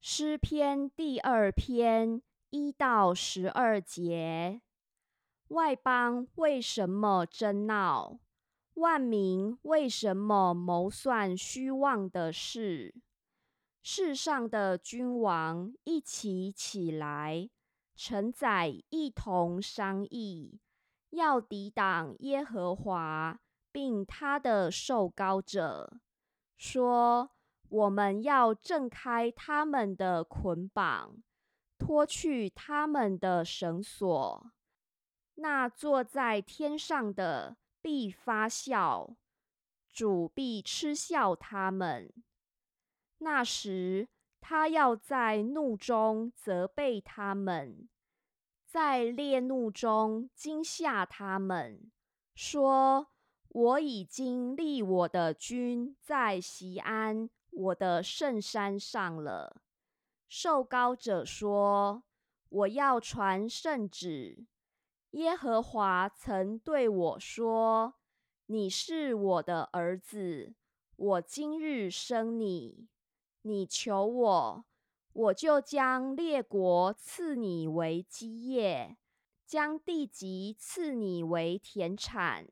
诗篇第二篇一到十二节：外邦为什么争闹？万民为什么谋算虚妄的事？世上的君王一起起来，臣宰一同商议，要抵挡耶和华，并他的受膏者，说。我们要挣开他们的捆绑，脱去他们的绳索。那坐在天上的必发笑，主必嗤笑他们。那时，他要在怒中责备他们，在烈怒中惊吓他们，说：“我已经立我的君在西安。”我的圣山上了。受高者说：“我要传圣旨。耶和华曾对我说：‘你是我的儿子，我今日生你。你求我，我就将列国赐你为基业，将地级赐你为田产。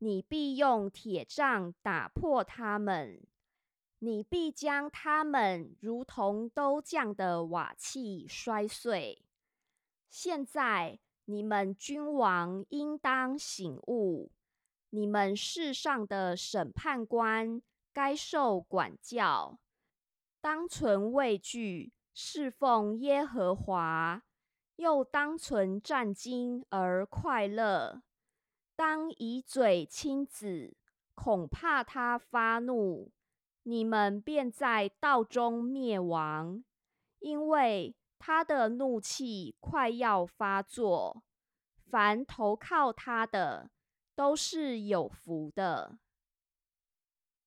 你必用铁杖打破他们。’”你必将他们如同都降的瓦器摔碎。现在你们君王应当醒悟，你们世上的审判官该受管教，当存畏惧，侍奉耶和华，又当存战兢而快乐。当以嘴亲子，恐怕他发怒。你们便在道中灭亡，因为他的怒气快要发作。凡投靠他的，都是有福的。